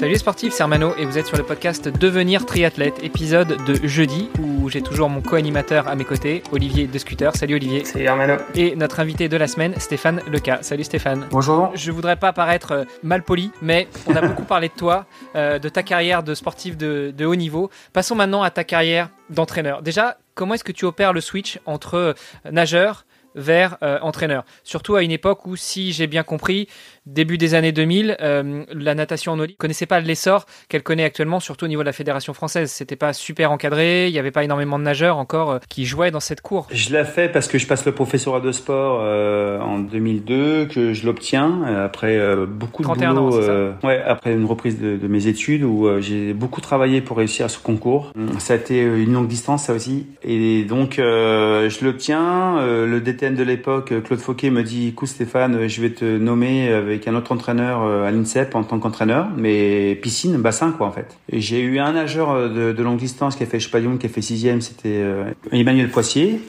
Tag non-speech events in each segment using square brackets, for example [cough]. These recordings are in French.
Salut les sportifs, c'est Armano et vous êtes sur le podcast Devenir triathlète, épisode de jeudi où j'ai toujours mon co-animateur à mes côtés, Olivier de Scooter. Salut Olivier. Salut Armano. Et notre invité de la semaine, Stéphane Leca. Salut Stéphane. Bonjour. Je voudrais pas paraître euh, mal poli, mais on a [laughs] beaucoup parlé de toi, euh, de ta carrière de sportif de, de haut niveau. Passons maintenant à ta carrière d'entraîneur. Déjà, comment est-ce que tu opères le switch entre euh, nageur vers euh, entraîneur. Surtout à une époque où, si j'ai bien compris, début des années 2000, euh, la natation en eau libre connaissait pas l'essor qu'elle connaît actuellement, surtout au niveau de la fédération française. C'était pas super encadré, il n'y avait pas énormément de nageurs encore euh, qui jouaient dans cette cour. Je l'ai fait parce que je passe le professorat de sport en 2002, que je l'obtiens après beaucoup de boulot. Ans, ouais, après une reprise de, de mes études où j'ai beaucoup travaillé pour réussir à ce concours. Ça a été une longue distance, ça aussi. Et donc, je l'obtiens. le De l'époque, Claude Fauquet me dit écoute Stéphane, je vais te nommer avec un autre entraîneur à l'INSEP en tant qu'entraîneur, mais piscine, bassin quoi en fait. J'ai eu un nageur de, longue distance qui a fait Spalium, qui a fait sixième, c'était Emmanuel Poissier,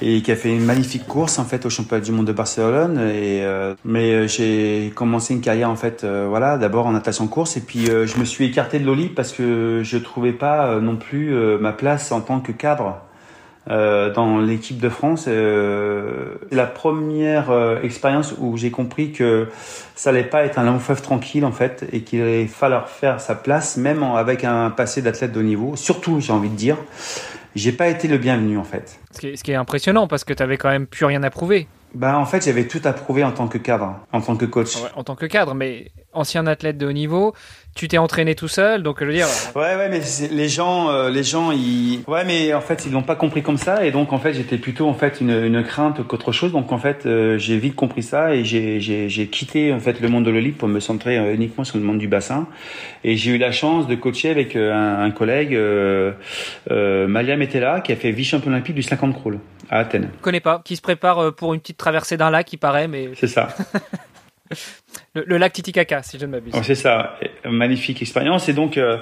et qui a fait une magnifique course en fait au championnat du monde de Barcelone. Euh, mais j'ai commencé une carrière en fait, euh, voilà, d'abord en natation course, et puis euh, je me suis écarté de l'OLI parce que je trouvais pas non plus ma place en tant que cadre euh, dans l'équipe de France. Euh, la première euh, expérience où j'ai compris que ça allait pas être un long fleuve tranquille en fait et qu'il allait falloir faire sa place même en, avec un passé d'athlète de haut niveau. Surtout, j'ai envie de dire, j'ai pas été le bienvenu en fait. Ce qui est, ce qui est impressionnant parce que tu avais quand même plus rien à prouver. Bah en fait j'avais tout à prouver en tant que cadre, en tant que coach. Ouais, en tant que cadre, mais ancien athlète de haut niveau, tu t'es entraîné tout seul, donc je veux dire. Ouais ouais mais les gens, euh, les gens ils, ouais mais en fait ils l'ont pas compris comme ça et donc en fait j'étais plutôt en fait une, une crainte qu'autre chose donc en fait euh, j'ai vite compris ça et j'ai quitté en fait le monde de l'olive pour me centrer euh, uniquement sur le monde du bassin et j'ai eu la chance de coacher avec un, un collègue euh, Malia Metella qui a fait vice champion olympique du 50 crawl à Athènes. Je connais pas, qui se prépare pour une petite traversée d'un lac, il paraît, mais. C'est ça. [laughs] le, lac Titicaca, si je ne m'abuse. Oh, c'est ça, magnifique expérience. Et donc, euh,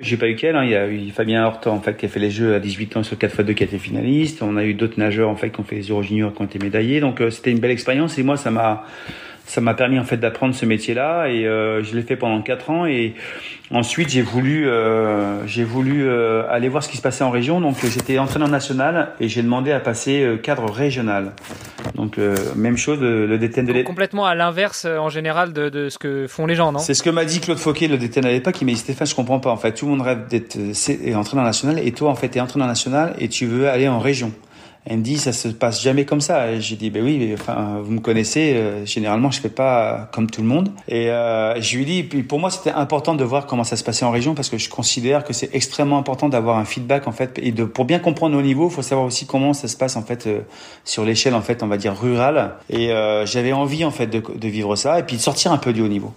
j'ai pas eu qu'elle. Hein. Il y a eu Fabien Hort en fait qui a fait les Jeux à 18 ans sur 4x2 qui a été finaliste. On a eu d'autres nageurs en fait qui ont fait les Euro Juniors qui ont été médaillés. Donc, euh, c'était une belle expérience. Et moi, ça m'a ça m'a permis en fait d'apprendre ce métier-là et euh, je l'ai fait pendant quatre ans et ensuite j'ai voulu euh, j'ai voulu euh, aller voir ce qui se passait en région. Donc j'étais entraîneur national et j'ai demandé à passer cadre régional. Donc même chose le, DTN de complètement à l'inverse en général de, de, ce que font les gens non? C'est ce que m'a dit Claude Fauquet le DTN à l'époque. Il m'a dit Stéphane je comprends pas en fait. Tout le monde rêve d'être entraîneur national et toi en fait tu es entraîneur national et tu veux aller en région elle me dit ça se passe jamais comme ça. J'ai dit ben oui, enfin vous me connaissez. Euh, généralement je fais pas comme tout le monde. Et euh, je lui dis pour moi c'était important de voir comment ça se passait en région parce que je considère que c'est extrêmement important d'avoir un feedback en fait et de pour bien comprendre nos niveaux, il faut savoir aussi comment ça se passe en fait euh, sur l'échelle en fait on va dire rurale. Et j'avais envie en fait de, vivre ça et puis de sortir un peu du haut niveau.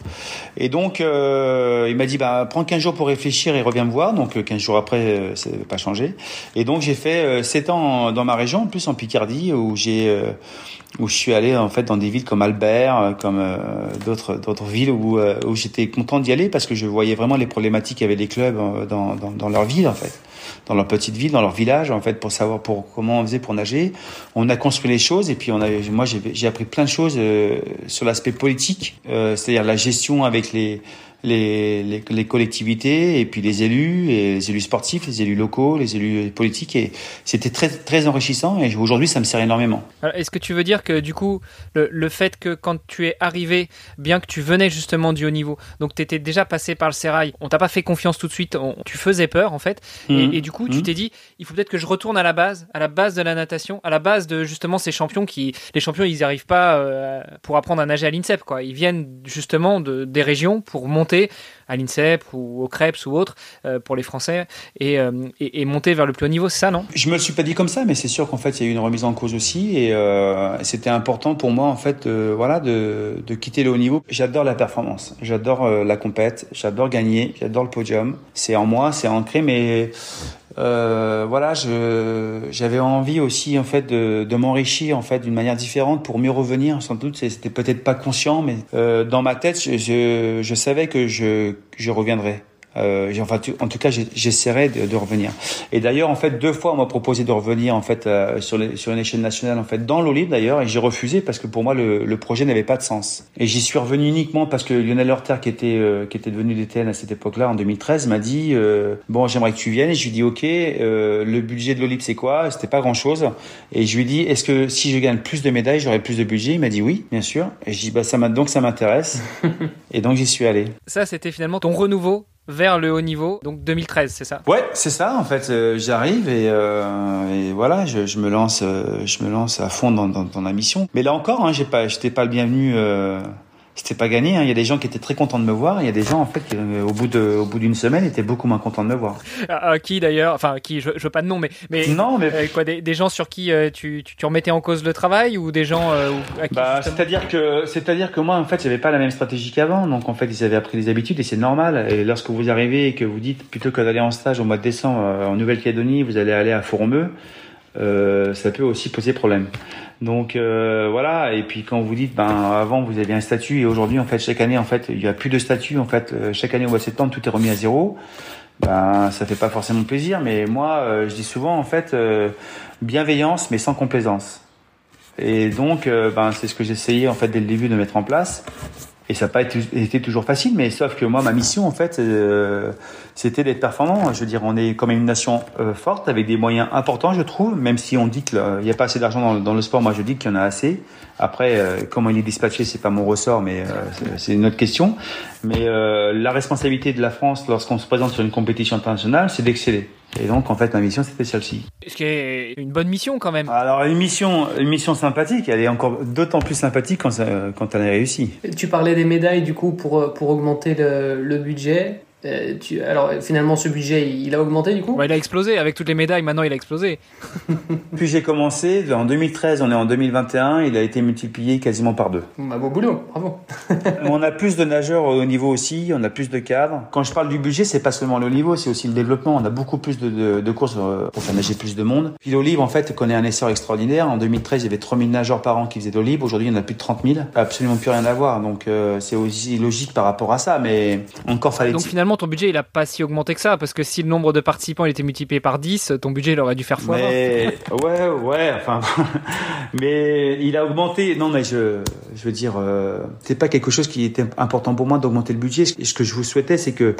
Et donc il m'a dit bah prends 15 jours pour réfléchir et reviens me voir. Donc 15 jours après n'a pas changé. Et donc j'ai fait 7 ans dans ma région en plus en Picardie où j'ai euh, où je suis allé en fait dans des villes comme Albert, comme euh, d'autres d'autres villes où euh, où j'étais content d'y aller parce que je voyais vraiment les problématiques qu'avaient les clubs dans, dans leur ville en fait, dans leur petite ville, dans leur village en fait pour savoir pour comment on faisait pour nager. On a construit les choses et puis on a moi j'ai appris plein de choses sur l'aspect politique, c'est-à-dire la gestion avec les les, les, les, collectivités et puis les élus, et les élus sportifs, les élus locaux, les élus politiques. Et c'était très, très enrichissant et aujourd'hui, ça me sert énormément. Est-ce que tu veux dire que du coup, le, le, fait que quand tu es arrivé, bien que tu venais justement du haut niveau, donc tu étais déjà passé par le sérail, on t'a pas fait confiance tout de suite, on, tu faisais peur en fait, mmh. et, et, du coup, mmh. tu t'es dit, il faut peut-être que je retourne à la base, à la base de la natation, à la base de justement ces champions qui, les champions, ils n'y arrivent pas euh, pour apprendre à nager à l'INSEP, quoi. Ils viennent justement de, des régions pour monter à l'INSEP ou au CREPS ou autre euh, pour les Français et, euh, et, monter vers le plus haut niveau, c'est ça, non? Je me le suis pas dit comme ça, mais c'est sûr qu'en fait, il y a eu une remise en cause aussi et euh, c'était important pour moi en fait, voilà, de, quitter le haut niveau. J'adore la performance, j'adore la compète, j'adore gagner, j'adore le podium. C'est en moi, c'est ancré, mais voilà, j'avais envie aussi en fait de, m'enrichir en fait d'une manière différente pour mieux revenir. Sans doute, c'était peut-être pas conscient, mais dans ma tête, je, je savais que je je reviendrais. Euh, enfin, en tout cas, j'essaierai de, de, revenir. Et d'ailleurs, en fait, deux fois, on m'a proposé de revenir en fait euh, sur, les, sur une échelle nationale, en fait, dans l'Olib d'ailleurs, et j'ai refusé parce que pour moi, le, le projet n'avait pas de sens. Et j'y suis revenu uniquement parce que Lionel Horter, qui était euh, qui était devenu DTN à cette époque-là, en 2013, m'a dit euh, bon, j'aimerais que tu viennes. Et je lui dis ok, le budget de l'Olib c'est quoi? C'était pas grand-chose. Et je lui dis est-ce que si je gagne plus de médailles, j'aurai plus de budget? Il m'a dit oui, bien sûr. Et je dis bah ça donc ça m'intéresse. [laughs] et donc j'y suis allé. Ça, c'était finalement ton renouveau vers le haut niveau, donc 2013, c'est ça? Ouais, c'est ça. En fait, euh, j'arrive et, euh, voilà, je, me lance, euh, je me lance à fond dans, dans, dans mission. Mais là encore, hein, j'ai pas, j'étais pas le bienvenu euh, c'était pas gagné. Hein. Il y a des gens qui étaient très contents de me voir. Il y a des gens en fait qui, euh, au bout de, au bout d'une semaine, étaient beaucoup moins contents de me voir. Ah, qui d'ailleurs Enfin, qui je, je, veux pas de nom, mais mais non, mais euh, quoi des, des, gens sur qui euh, tu, tu, tu, remettais en cause le travail ou des gens euh, à qui bah, c'est-à-dire que c'est-à-dire que moi en fait, j'avais pas la même stratégie qu'avant. Donc en fait, ils avaient appris des habitudes et c'est normal. Et lorsque vous arrivez et que vous dites plutôt que d'aller en stage au mois de décembre en Nouvelle-Calédonie, vous allez aller à Fourmeux, ça peut aussi poser problème. Donc euh, voilà. Et puis quand vous dites, ben avant vous aviez un statut et aujourd'hui en fait chaque année en fait il y a plus de statut en fait euh, chaque année au mois de septembre tout est remis à zéro. Ben ça fait pas forcément plaisir. Mais moi euh, je dis souvent en fait euh, bienveillance mais sans complaisance. Et donc ben c'est ce que j'essayais en fait dès le début de mettre en place. Et ça n'a pas été, toujours facile, mais sauf que moi, ma mission, en fait, euh, c'était d'être performant. Je veux dire, on est comme une nation euh, forte, avec des moyens importants, je trouve, même si on dit qu'il n'y a pas assez d'argent dans, le sport, moi je dis qu'il y en a assez. Après, euh, comment il est dispatché, c'est pas mon ressort, mais c'est une autre question. Mais euh, la responsabilité de la France, lorsqu'on se présente sur une compétition internationale, c'est d'exceller. Et donc, en fait, ma mission, c'était celle-ci. Ce qui est une bonne mission, quand même. Alors, une mission, une mission sympathique, elle est encore d'autant plus sympathique quand, ça, quand elle est réussie. Tu parlais des médailles, du coup, pour, pour augmenter le, le budget. Euh, tu, alors finalement ce budget il, a augmenté du coup Il a explosé avec toutes les médailles maintenant il a explosé. [laughs] Puis j'ai commencé en 2013 on est en 2021 il a été multiplié quasiment par deux. Bah, beau boulot bravo. [laughs] on a plus de nageurs au niveau aussi on a plus de cadres. Quand je parle du budget c'est pas seulement le niveau c'est aussi le développement on a beaucoup plus de, de, de courses euh, pour faire nager plus de monde. Puis l'eau libre en fait connaît un essor extraordinaire en 2013 il y avait 3000 nageurs par an qui faisaient de l'eau libre aujourd'hui il y en a plus de 30 000 absolument plus rien à voir donc euh, c'est aussi logique par rapport à ça mais encore fallait. Donc finalement ton budget il a pas si augmenté que ça parce que si le nombre de participants il était multiplié par 10 ton budget il aurait dû faire fois mais [laughs] ouais ouais enfin [laughs] mais il a augmenté. Non mais je je veux dire euh, c'est pas quelque chose qui était important pour moi d'augmenter le budget. Ce que je vous souhaitais c'est que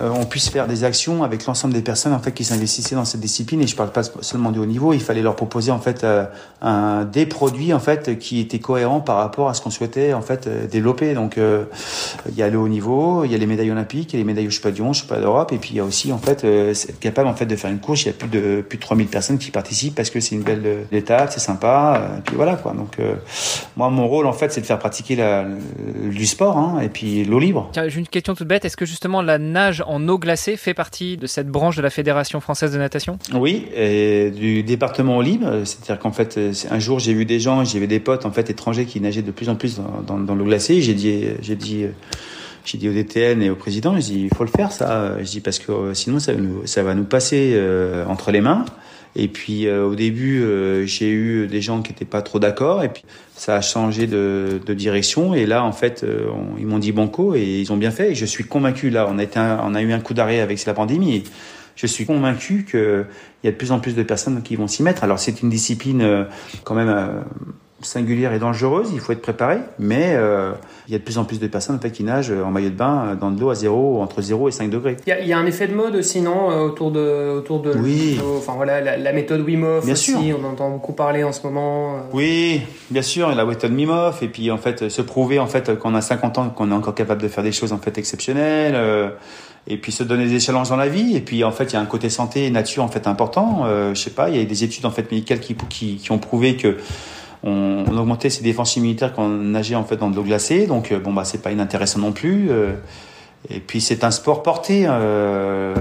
euh, on puisse faire des actions avec l'ensemble des personnes en fait qui s'investissaient dans cette discipline. Et je parle pas seulement du haut niveau. Il fallait leur proposer en fait euh, un des produits en fait qui étaient cohérents par rapport à ce qu'on souhaitait en fait euh, développer. Donc il y a le haut niveau il y a les médailles olympiques il y a les médailles au Championnat pas d'Europe. Et puis il y a aussi en fait euh, être capable en fait de faire une course. Il y a plus de plus de 3000 personnes qui participent parce que c'est une belle euh, étape, c'est sympa. Euh, et puis voilà quoi. Donc euh, moi mon rôle en fait c'est de faire pratiquer la, du sport hein, et puis l'eau libre. Tiens, j'ai une question toute bête. Est-ce que justement la nage en eau glacée fait partie de cette branche de la Fédération française de natation? Oui, et du département eau libre. C'est-à-dire qu'en fait un jour j'ai vu des gens, vu des potes en fait étrangers qui nageaient de plus en plus dans, dans, dans l'eau glacée. J'ai dit j'ai dit j'ai dit au DTN et au président, j'ai dit il faut le faire ça. Je dis parce que euh, sinon ça, nous, ça va nous passer euh, entre les mains. Et puis euh, au début, euh, j'ai eu des gens qui étaient pas trop d'accord, et puis ça a changé de, de direction. Et là, en fait, euh, ils m'ont dit banco, et ils ont bien fait. Et je suis convaincu. Là, on a, été on a eu un coup d'arrêt avec la pandémie. Et je suis convaincu qu'il y a de plus en plus de personnes qui vont s'y mettre. Alors c'est une discipline quand même singulière et dangereuse, il faut être préparé, mais euh, il y a de plus en plus de personnes en fait, qui nagent en maillot de bain dans de l'eau à zéro, entre 0 et 5 degrés. Il y, a, il y a un effet de mode aussi, non euh, Autour de, autour de oui. enfin, voilà, la, la méthode Wim Hof bien aussi, sûr. on entend beaucoup parler en ce moment. euh. Oui, bien sûr, la méthode Wim Hof, et puis en fait se prouver en fait qu'on a 50 ans, qu'on est encore capable de faire des choses en fait exceptionnelles. Euh, et puis se donner des challenges dans la vie et puis en fait il y a un côté santé et nature en fait important euh, je sais pas il y a des études en fait médicales qui, qui, qui ont prouvé que on, augmentait ses défenses immunitaires quand on nageait en fait dans de l'eau glacée. Donc euh, bon bah c'est pas inintéressant non plus euh, Et puis c'est un sport porté. Euh,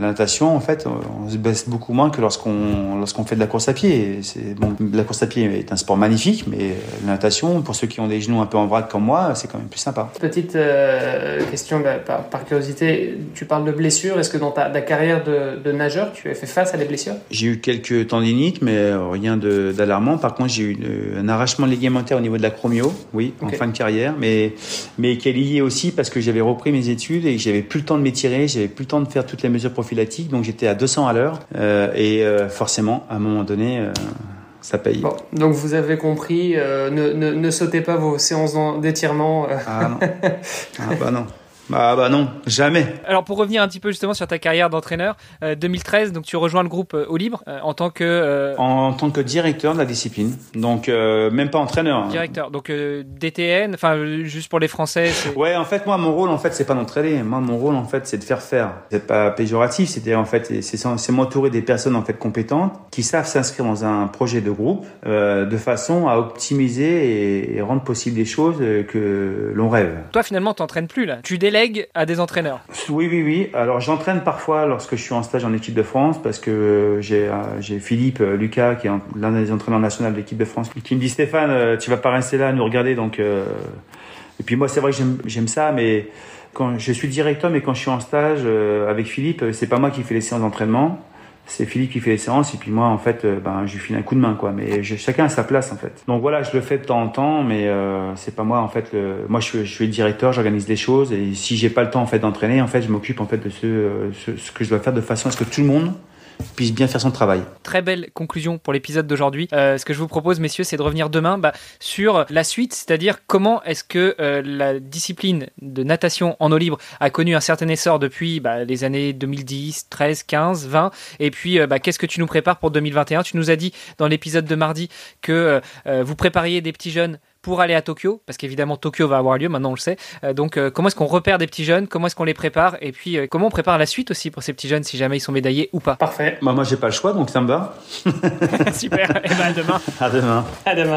la natation, en fait, on se baisse beaucoup moins que lorsqu'on lorsqu'on fait de la course à pied. C'est bon, la course à pied est un sport magnifique, mais la natation, pour ceux qui ont des genoux un peu en vrac comme moi, c'est quand même plus sympa. Petite euh, question bah, par, curiosité, tu parles de blessures. Est-ce que dans ta, carrière de, de, nageur, tu as fait face à des blessures? J'ai eu quelques tendinites, mais rien d'alarmant. Par contre, j'ai eu un arrachement ligamentaire au niveau de la chromio, oui, en fin de carrière, mais mais qui est lié aussi parce que j'avais repris mes études et j'avais plus le temps de m'étirer, j'avais plus le temps de faire toutes les mesures prophylactiques, donc j'étais à 200 à l'heure euh, et euh, forcément, à un moment donné. Euh, ça paye. Bon, donc vous avez compris, ne, ne, ne, sautez pas vos séances d'étirement. Ah non. [laughs] Ah bah non. Ah bah non, jamais. Alors pour revenir un petit peu justement sur ta carrière d'entraîneur, 2013, euh, donc tu rejoins le groupe euh, au libre euh, en tant que en, tant que directeur de la discipline, donc même pas entraîneur. Hein. Directeur, donc DTN, enfin juste pour les Français. Ouais, en fait moi mon rôle en fait c'est pas d'entraîner, moi mon rôle en fait c'est de faire faire. C'est pas péjoratif, c'était en fait c'est m'entourer des personnes en fait compétentes qui savent s'inscrire dans un projet de groupe de façon à optimiser et, et rendre possible des choses que l'on rêve. Toi finalement t'entraînes plus là, tu délègues à des entraîneurs Oui, oui, oui. Alors j'entraîne parfois lorsque je suis en stage en équipe de France parce que j'ai euh, j'ai Philippe euh, Lucas qui est l'un des entraîneurs nationaux de l'équipe de France qui me dit Stéphane, euh, tu vas pas rester là à nous regarder donc. Et puis moi c'est vrai que j'aime ça, mais quand je suis directeur, mais quand je suis en stage avec Philippe, c'est pas moi qui fais les séances d'entraînement c'est Philippe qui fait les séances et puis moi en fait euh, ben je lui file un coup de main quoi. Mais chacun a sa place en fait. Donc voilà je le fais de temps en temps mais euh, c'est pas moi en fait le, moi je, je suis le directeur j'organise les choses et si j'ai pas le temps en fait d'entraîner en fait je m'occupe en fait de ce, euh, ce, ce que je dois faire de façon à ce que tout le monde puisse bien faire son travail. Très belle conclusion pour l'épisode d'aujourd'hui. Euh, ce que je vous propose, messieurs, c'est de revenir demain bah, sur la suite, c'est-à-dire comment est-ce que euh, la discipline de natation en eau libre a connu un certain essor depuis bah, les années 2010, 13, 15, 20, et puis euh, bah, qu'est-ce que tu nous prépares pour 2021 Tu nous as dit dans l'épisode de mardi que vous prépariez des petits jeunes pour aller à Tokyo, parce qu'évidemment Tokyo va avoir lieu, maintenant on le sait. Euh, donc euh, comment est-ce qu'on repère des petits jeunes, comment est-ce qu'on les prépare, et puis euh, comment on prépare la suite aussi pour ces petits jeunes si jamais ils sont médaillés ou pas? Parfait. Bah moi j'ai pas le choix, donc ça me va. [laughs] Super, et ben à demain. À demain. À demain.